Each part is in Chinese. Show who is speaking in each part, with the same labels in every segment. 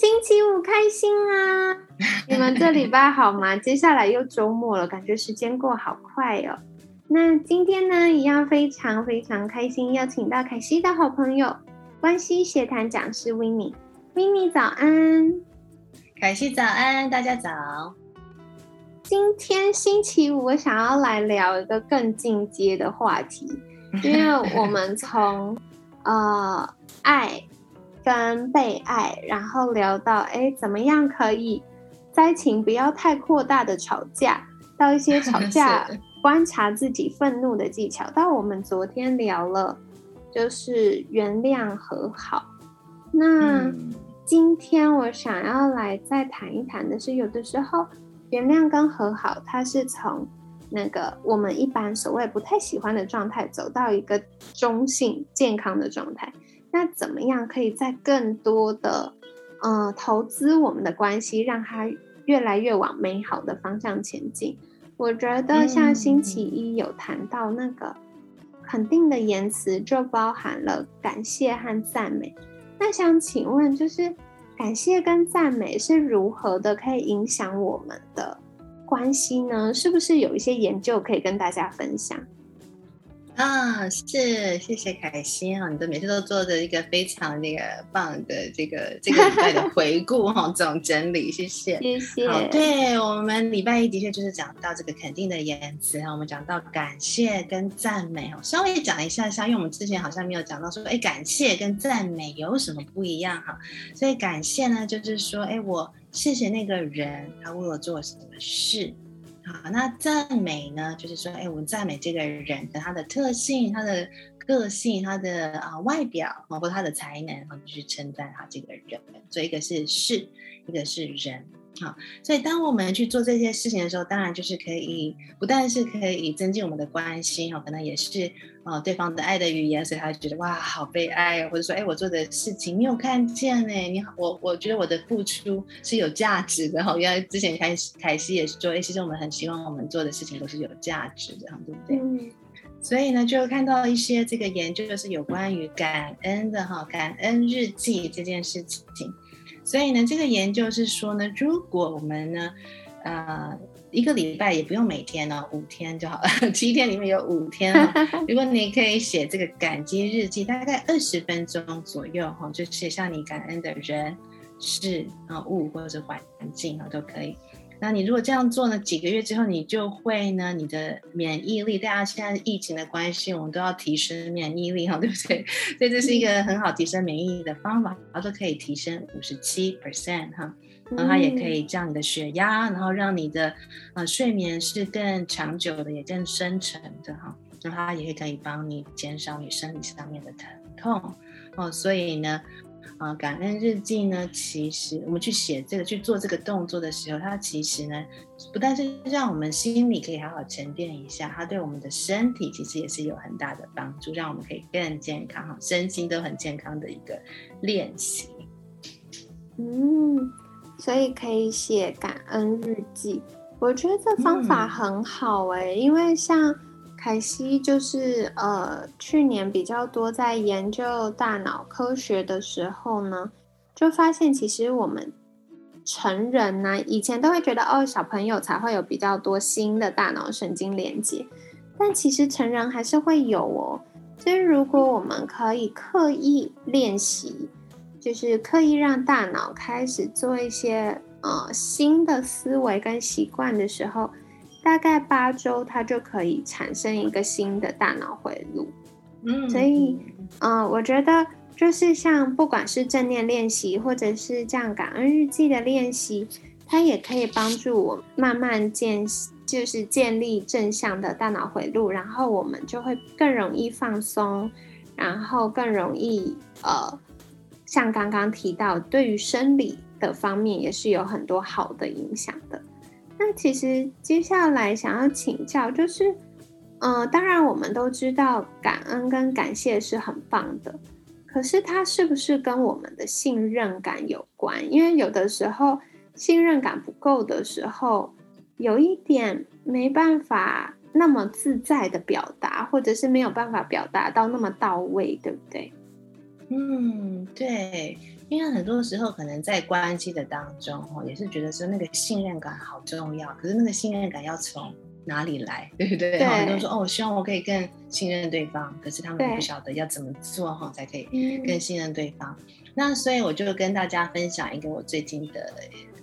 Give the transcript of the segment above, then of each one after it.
Speaker 1: 星期五开心啊！你们这礼拜好吗？接下来又周末了，感觉时间过好快哦。那今天呢，一样非常非常开心，邀请到凯西的好朋友，关系协谈讲师 w i n n i e w i n n i e 早安，
Speaker 2: 凯西早安，大家早。
Speaker 1: 今天星期五，我想要来聊一个更进阶的话题，因为我们从呃爱。跟被爱，然后聊到哎，怎么样可以灾情不要太扩大的吵架，到一些 吵架观察自己愤怒的技巧，到我们昨天聊了就是原谅和好。那今天我想要来再谈一谈的是，有的时候原谅跟和好，它是从那个我们一般所谓不太喜欢的状态，走到一个中性健康的状态。那怎么样可以在更多的，呃，投资我们的关系，让它越来越往美好的方向前进？我觉得像星期一有谈到那个肯定的言辞，就包含了感谢和赞美。那想请问，就是感谢跟赞美是如何的可以影响我们的关系呢？是不是有一些研究可以跟大家分享？
Speaker 2: 啊，是谢谢凯欣哈，你的每次都做的一个非常那个棒的这个这个礼拜的 回顾哈，这种整理，谢谢，
Speaker 1: 谢谢。
Speaker 2: 好，对我们礼拜一的确就是讲到这个肯定的言辞哈，我们讲到感谢跟赞美哈，稍微讲一下下，因为我们之前好像没有讲到说，哎，感谢跟赞美有什么不一样哈？所以感谢呢，就是说，哎，我谢谢那个人，他为我做了什么事。好，那赞美呢？就是说，哎，我们赞美这个人的他的特性、他的个性、他的啊外表，包括他的才能，然后去称赞他这个人。所以一个是事，一个是人。好，所以当我们去做这些事情的时候，当然就是可以，不但是可以增进我们的关系，哈，可能也是呃对方的爱的语言，所以他觉得哇，好被爱，或者说，哎，我做的事情你有看见呢？你好，我我觉得我的付出是有价值的，哈。原来之前凯凯西也是说，哎，其实我们很希望我们做的事情都是有价值的，对不对？嗯。所以呢，就看到一些这个研究，就是有关于感恩的哈，感恩日记这件事情。所以呢，这个研究是说呢，如果我们呢，呃，一个礼拜也不用每天呢，五天就好了，七天里面有五天哦。如果你可以写这个感激日记，大概二十分钟左右哈，就写下你感恩的人、事啊、物或者是环境啊，都可以。那你如果这样做呢，几个月之后，你就会呢，你的免疫力，大家现在疫情的关系，我们都要提升免疫力哈，对不对？所以这是一个很好提升免疫力的方法，然后可以提升五十七 percent 哈，然后它也可以降你的血压，然后让你的呃睡眠是更长久的，也更深沉的哈，那它也可以帮你减少你生理上面的疼痛哦，所以呢。啊，感恩日记呢？其实我们去写这个、去做这个动作的时候，它其实呢，不但是让我们心里可以好好沉淀一下，它对我们的身体其实也是有很大的帮助，让我们可以更健康哈，身心都很健康的一个练习。
Speaker 1: 嗯，所以可以写感恩日记，我觉得这方法很好哎，因为像。凯西就是呃，去年比较多在研究大脑科学的时候呢，就发现其实我们成人呢，以前都会觉得哦，小朋友才会有比较多新的大脑神经连接，但其实成人还是会有哦。所以如果我们可以刻意练习，就是刻意让大脑开始做一些呃新的思维跟习惯的时候。大概八周，它就可以产生一个新的大脑回路。嗯，所以，嗯，我觉得就是像不管是正念练习，或者是这样感恩日记的练习，它也可以帮助我慢慢建，就是建立正向的大脑回路，然后我们就会更容易放松，然后更容易呃，像刚刚提到，对于生理的方面也是有很多好的影响的。那其实接下来想要请教，就是，呃，当然我们都知道感恩跟感谢是很棒的，可是它是不是跟我们的信任感有关？因为有的时候信任感不够的时候，有一点没办法那么自在的表达，或者是没有办法表达到那么到位，对不对？
Speaker 2: 嗯，对。因为很多时候可能在关系的当中，哦，也是觉得说那个信任感好重要。可是那个信任感要从哪里来，对不对？很多人说哦，我希望我可以更信任对方，可是他们不晓得要怎么做哈，才可以更信任对方。那所以我就跟大家分享一个我最近的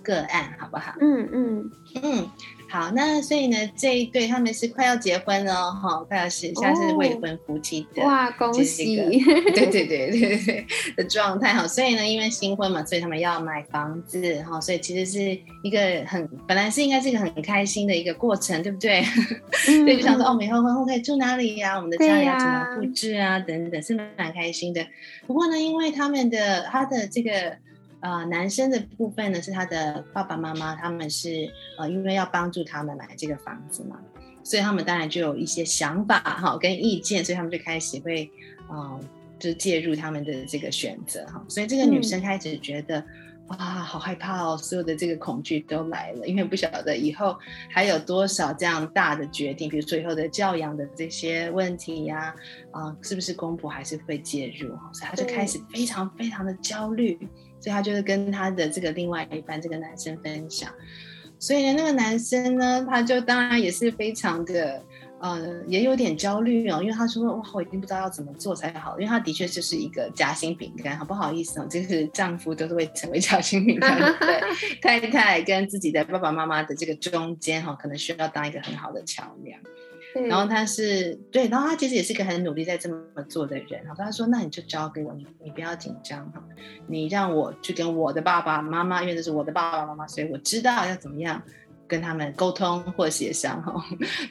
Speaker 2: 个案，好不好？
Speaker 1: 嗯嗯
Speaker 2: 嗯。好，那所以呢，这一对他们是快要结婚了哈，快要是现在是未婚夫妻的
Speaker 1: 哇，恭喜！
Speaker 2: 对对对对对的状态哈，所以呢，因为新婚嘛，所以他们要买房子哈，所以其实是一个很本来是应该是一个很开心的一个过程，对不对？所以就想说哦，以后婚后可以住哪里呀？我们的家里要怎么布置啊？等等，是蛮开心的。不过呢，因为他们的他的这个。呃，男生的部分呢，是他的爸爸妈妈，他们是呃，因为要帮助他们买这个房子嘛，所以他们当然就有一些想法哈，跟意见，所以他们就开始会，嗯，就介入他们的这个选择哈，所以这个女生开始觉得，哇，好害怕哦，所有的这个恐惧都来了，因为不晓得以后还有多少这样大的决定，比如说以后的教养的这些问题呀，啊，是不是公婆还是会介入哈，所以她就开始非常非常的焦虑。所以他就是跟他的这个另外一半这个男生分享，所以呢，那个男生呢，他就当然也是非常的，呃，也有点焦虑哦，因为他说哇，我已经不知道要怎么做才好，因为他的确就是一个夹心饼干，好不好意思哦，就是丈夫都是会成为夹心饼干，对，太太跟自己的爸爸妈妈的这个中间哈，可能需要当一个很好的桥梁。然后他是对，然后他其实也是一个很努力在这么做的人。然后他说：“那你就交给我，你你不要紧张哈，你让我去跟我的爸爸妈妈，因为这是我的爸爸妈妈，所以我知道要怎么样跟他们沟通或协商哈。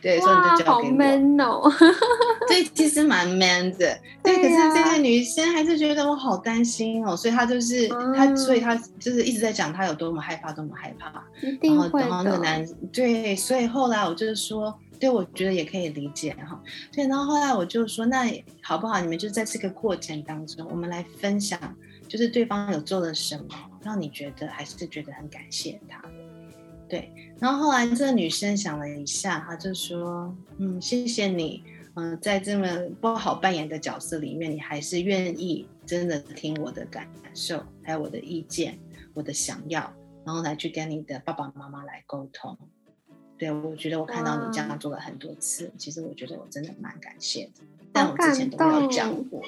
Speaker 2: 对，所以你就交给我。
Speaker 1: man 哦，
Speaker 2: 对，其实蛮 man 的。对，可是这个女生还是觉得我好担心哦，所以她就是她，所以她就是一直在讲她有多么害怕，多么害怕。
Speaker 1: 然后，
Speaker 2: 然后那个男对，所以后来我就是说。对，我觉得也可以理解哈。对，然后后来我就说，那好不好？你们就在这个过程当中，我们来分享，就是对方有做了什么，让你觉得还是觉得很感谢他。对，然后后来这个女生想了一下，她就说：“嗯，谢谢你，嗯，在这么不好扮演的角色里面，你还是愿意真的听我的感受，还有我的意见，我的想要，然后来去跟你的爸爸妈妈来沟通。”对，我觉得我看到你这样做了很多次，其实我觉得我真的蛮感谢的，但我之前都没有讲过。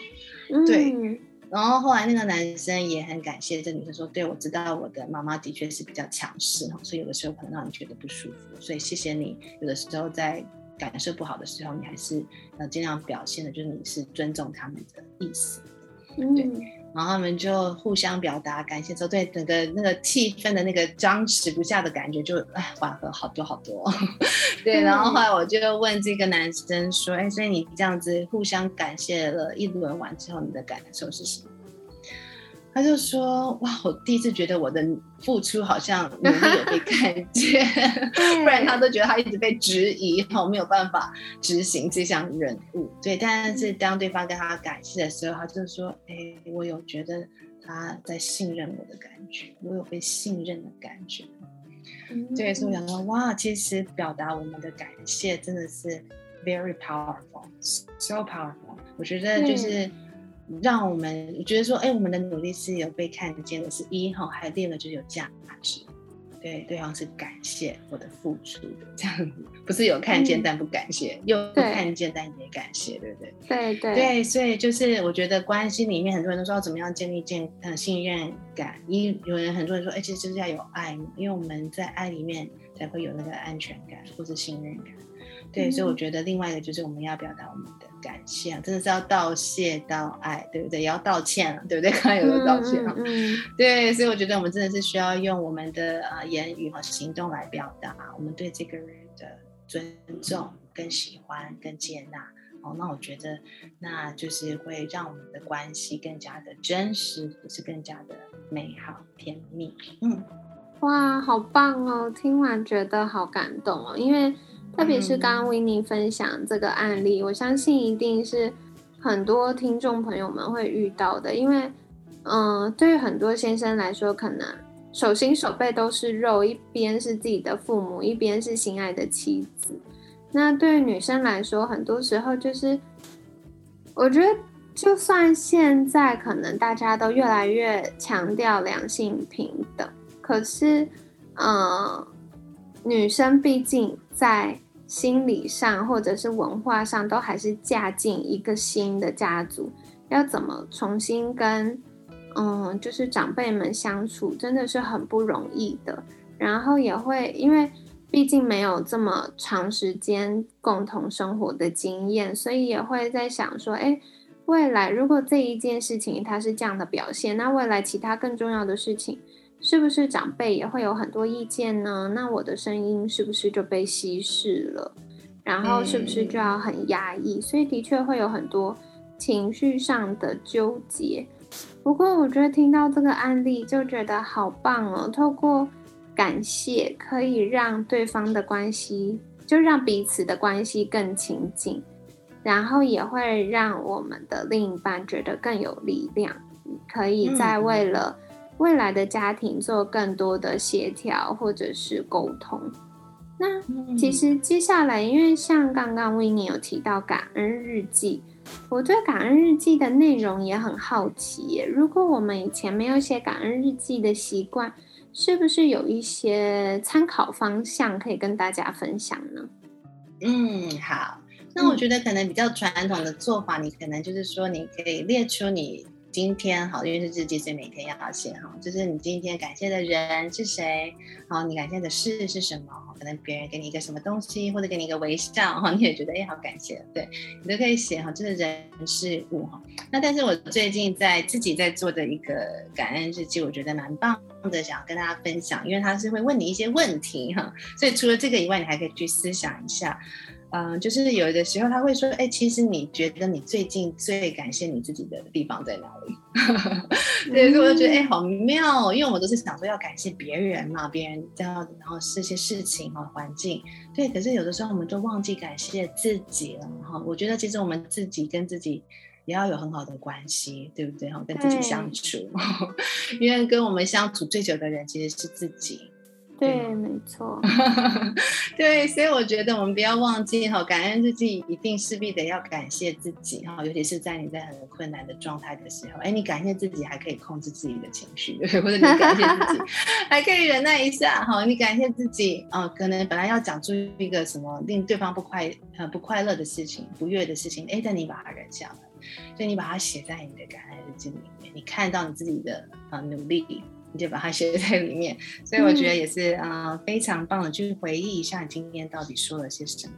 Speaker 2: 对，然后后来那个男生也很感谢这女生说，对我知道我的妈妈的确是比较强势哈，所以有的时候可能让你觉得不舒服，所以谢谢你。有的时候在感受不好的时候，你还是要尽量表现的，就是你是尊重他们的意思。对。然后他们就互相表达感谢之后，对整个那个气氛的那个僵持不下的感觉就哎缓和好多好多。对，然后后来我就问这个男生说：“哎，所以你这样子互相感谢了一轮完之后，你的感受是什么？”他就说：“哇，我第一次觉得我的付出好像努力有被看见，不然他都觉得他一直被质疑，哈，没有办法执行这项任务。对，但是当对方跟他感谢的时候，他就说：，哎，我有觉得他在信任我的感觉，我有被信任的感觉。对，所以我想说，哇，其实表达我们的感谢真的是 very powerful，so powerful。我觉得就是。”让我们觉得说，哎，我们的努力是有被看见的，是一哈，还有第二个就是有价值，对，对方是感谢我的付出的，这样子，不是有看见但不感谢，又不看见但也感谢，对不对？
Speaker 1: 对对
Speaker 2: 对，所以就是我觉得关系里面很多人都说怎么样建立建呃信任感，一有人很多人说，哎，其实就是要有爱，因为我们在爱里面才会有那个安全感或是信任感。对，所以我觉得另外一个就是我们要表达我们的感谢，真的是要道谢道爱，对不对？也要道歉了，对不对？刚刚有个道歉啊，对，所以我觉得我们真的是需要用我们的呃言语和行动来表达我们对这个人的尊重、跟喜欢、跟接纳。哦，那我觉得那就是会让我们的关系更加的真实，也是更加的美好甜蜜。嗯。
Speaker 1: 哇，好棒哦！听完觉得好感动哦，因为特别是刚刚维尼分享这个案例，我相信一定是很多听众朋友们会遇到的。因为，嗯，对于很多先生来说，可能手心手背都是肉，一边是自己的父母，一边是心爱的妻子。那对于女生来说，很多时候就是，我觉得，就算现在可能大家都越来越强调两性平等。可是，嗯，女生毕竟在心理上或者是文化上，都还是嫁进一个新的家族，要怎么重新跟，嗯，就是长辈们相处，真的是很不容易的。然后也会因为毕竟没有这么长时间共同生活的经验，所以也会在想说，哎，未来如果这一件事情它是这样的表现，那未来其他更重要的事情。是不是长辈也会有很多意见呢？那我的声音是不是就被稀释了？然后是不是就要很压抑？所以的确会有很多情绪上的纠结。不过我觉得听到这个案例就觉得好棒哦！透过感谢可以让对方的关系，就让彼此的关系更亲近，然后也会让我们的另一半觉得更有力量，可以在为了。未来的家庭做更多的协调或者是沟通。那其实接下来，因为像刚刚维尼有提到感恩日记，我对感恩日记的内容也很好奇。如果我们以前没有写感恩日记的习惯，是不是有一些参考方向可以跟大家分享呢？
Speaker 2: 嗯，好。那我觉得可能比较传统的做法，你可能就是说，你可以列出你。今天好，因为是日记，所以每天要写哈。就是你今天感谢的人是谁，好，你感谢的事是什么？可能别人给你一个什么东西，或者给你一个微笑哈，你也觉得哎，好感谢。对你都可以写哈，就是人事物哈。那但是我最近在自己在做的一个感恩日记，我觉得蛮棒的，想要跟大家分享，因为他是会问你一些问题哈。所以除了这个以外，你还可以去思想一下。嗯，就是有的时候他会说，哎，其实你觉得你最近最感谢你自己的地方在哪里？对，所以我就觉得，哎，好妙，因为我都是想说要感谢别人嘛，别人这样，然后这些事情和环境，对。可是有的时候我们就忘记感谢自己了哈。我觉得其实我们自己跟自己也要有很好的关系，对不对？哈，跟自己相处，因为跟我们相处最久的人其实是自己。
Speaker 1: 对，没错。
Speaker 2: 对，所以我觉得我们不要忘记哈，感恩日记一定势必得要感谢自己哈，尤其是在你在很困难的状态的时候，哎，你感谢自己还可以控制自己的情绪，或者你感谢自己 还可以忍耐一下哈，你感谢自己啊，可能本来要讲出一个什么令对方不快呃不快乐的事情、不悦的事情，哎，但你把它忍下来，所以你把它写在你的感恩日记里面，你看到你自己的呃努力。你就把它写在里面，所以我觉得也是啊，非常棒的，去回忆一下你今天到底说了些什么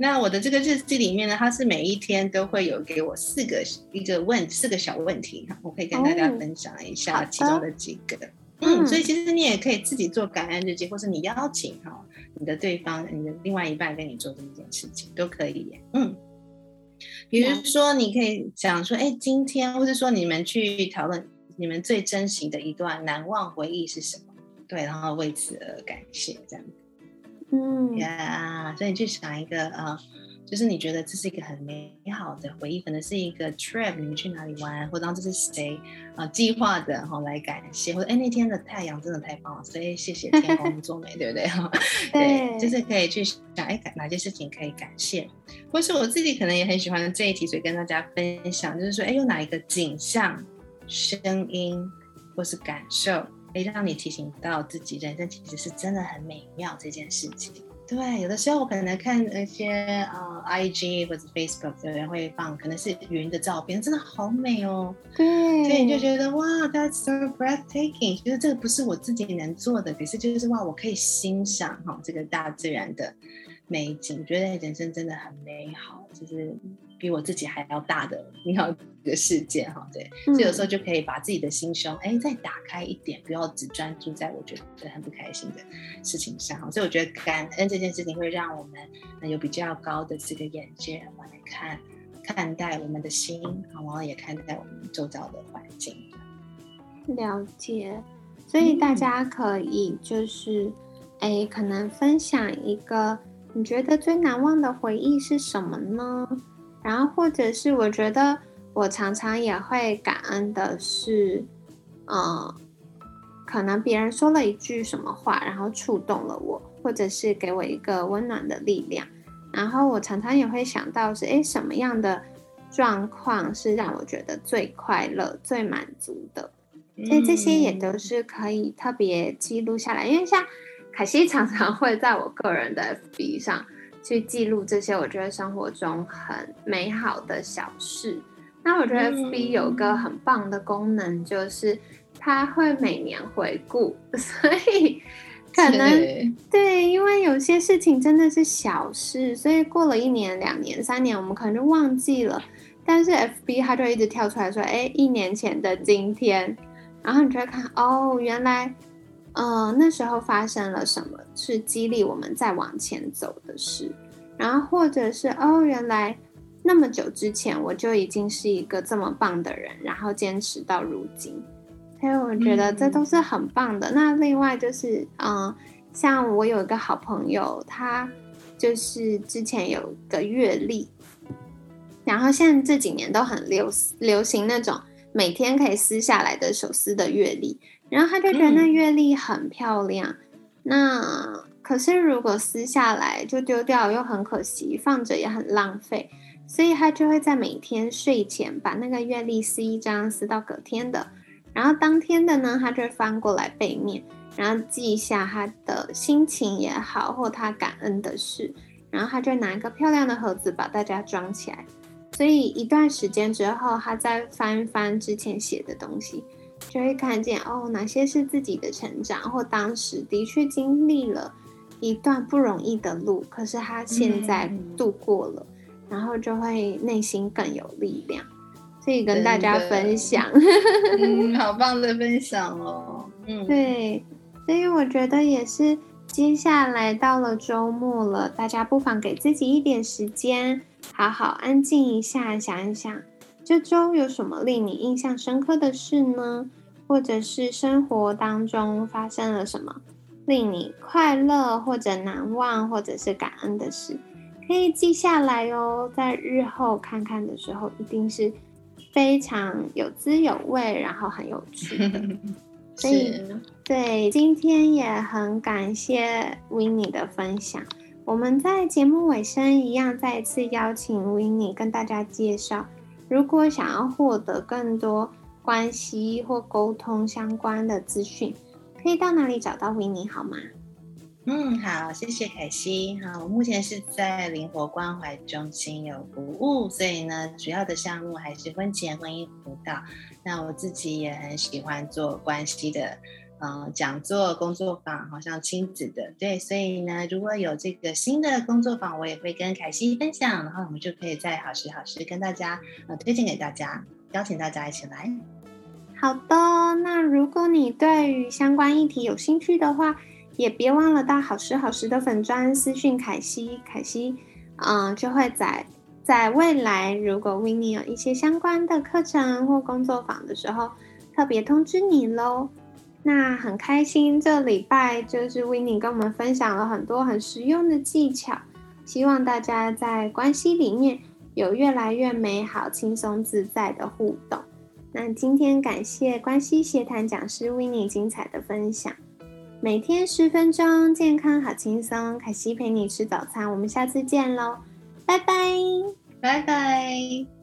Speaker 2: 那我的这个日记里面呢，它是每一天都会有给我四个一个问四个小问题哈，我可以跟大家分享一下其中的几个。嗯，所以其实你也可以自己做感恩日记，或是你邀请哈你的对方、你的另外一半跟你做这一件事情都可以。嗯，比如说你可以讲说，哎，今天，或者说你们去讨论。你们最珍惜的一段难忘回忆是什么？对，然后为此而感谢，这样子。嗯，呀，所以你去想一个啊，就是你觉得这是一个很美好的回忆，可能是一个 trip，你们去哪里玩，或者这是谁啊计划的，哈，来感谢，或者哎那天的太阳真的太棒了，所以谢谢天公作美，对不对？哈，对，就是可以去想，哎，哪些事情可以感谢，或是我自己可能也很喜欢这一题，所以跟大家分享，就是说，哎，有哪一个景象？声音或是感受，可以让你提醒到自己，人生其实是真的很美妙这件事情。对，有的时候我可能看那些啊，IG 或者 Facebook 有人会放，可能是云的照片，真的好美哦。
Speaker 1: 对，
Speaker 2: 所以你就觉得哇，That's so breathtaking。其实这个不是我自己能做的，可是就是哇，我可以欣赏哈这个大自然的美景，觉得人生真的很美好，就是。比我自己还要大的你好的世界哈，对，所以有时候就可以把自己的心胸哎再打开一点，不要只专注在我觉得很不开心的事情上。所以我觉得感恩这件事情会让我们有比较高的这个眼界来看看待我们的心，然后也看待我们周遭的环境。
Speaker 1: 了解，所以大家可以就是，哎，可能分享一个你觉得最难忘的回忆是什么呢？然后或者是我觉得我常常也会感恩的是，嗯，可能别人说了一句什么话，然后触动了我，或者是给我一个温暖的力量。然后我常常也会想到是，哎，什么样的状况是让我觉得最快乐、最满足的？所以这些也都是可以特别记录下来，因为像凯西常常会在我个人的 FB 上去记录这些我觉得生活中很美好的小事。那我觉得 FB 有个很棒的功能，就是它会每年回顾，所以可能对，因为有些事情真的是小事，所以过了一年、两年、三年，我们可能就忘记了，但是 FB 它就一直跳出来说：“哎，一年前的今天。”然后你就会看哦，原来，嗯，那时候发生了什么，是激励我们再往前走的事。然后或者是哦，原来那么久之前我就已经是一个这么棒的人，然后坚持到如今。所以我觉得这都是很棒的。那另外就是，嗯，像我有一个好朋友，他就是之前有个阅历，然后现在这几年都很流流行那种。每天可以撕下来的手撕的阅历，然后他就觉得那月历很漂亮。那可是如果撕下来就丢掉又很可惜，放着也很浪费，所以他就会在每天睡前把那个月历撕一张，撕到隔天的。然后当天的呢，他就翻过来背面，然后记一下他的心情也好，或他感恩的事。然后他就拿一个漂亮的盒子把大家装起来。所以一段时间之后，他再翻翻之前写的东西，就会看见哦，哪些是自己的成长，或当时的确经历了一段不容易的路，可是他现在度过了，然后就会内心更有力量。所以跟大家分享，
Speaker 2: 嗯，好棒的分享哦。
Speaker 1: 嗯，对，所以我觉得也是，接下来到了周末了，大家不妨给自己一点时间。好好安静一下，想一想，这周有什么令你印象深刻的事呢？或者是生活当中发生了什么令你快乐或者难忘，或者是感恩的事，可以记下来哦。在日后看看的时候，一定是非常有滋有味，然后很有趣的。所以，对，今天也很感谢 w i n n e 的分享。我们在节目尾声一样，再一次邀请 w i n n e 跟大家介绍，如果想要获得更多关系或沟通相关的资讯，可以到哪里找到维尼好吗？
Speaker 2: 嗯，好，谢谢凯西。好，我目前是在灵活关怀中心有服务，所以呢，主要的项目还是婚前婚姻辅导。那我自己也很喜欢做关系的。嗯，讲座、工作坊，好像亲子的，对，所以呢，如果有这个新的工作坊，我也会跟凯西分享，然后我们就可以在好时好时跟大家呃推荐给大家，邀请大家一起来。
Speaker 1: 好的，那如果你对于相关议题有兴趣的话，也别忘了到好时好时的粉专私讯凯西，凯西，嗯，就会在在未来，如果 w i n n e 有一些相关的课程或工作坊的时候，特别通知你喽。那很开心，这礼拜就是 w i n n e 跟我们分享了很多很实用的技巧，希望大家在关系里面有越来越美好、轻松自在的互动。那今天感谢关西协谈讲师 w i n n e 精彩的分享，每天十分钟，健康好轻松，凯西陪你吃早餐，我们下次见喽，拜拜，
Speaker 2: 拜拜。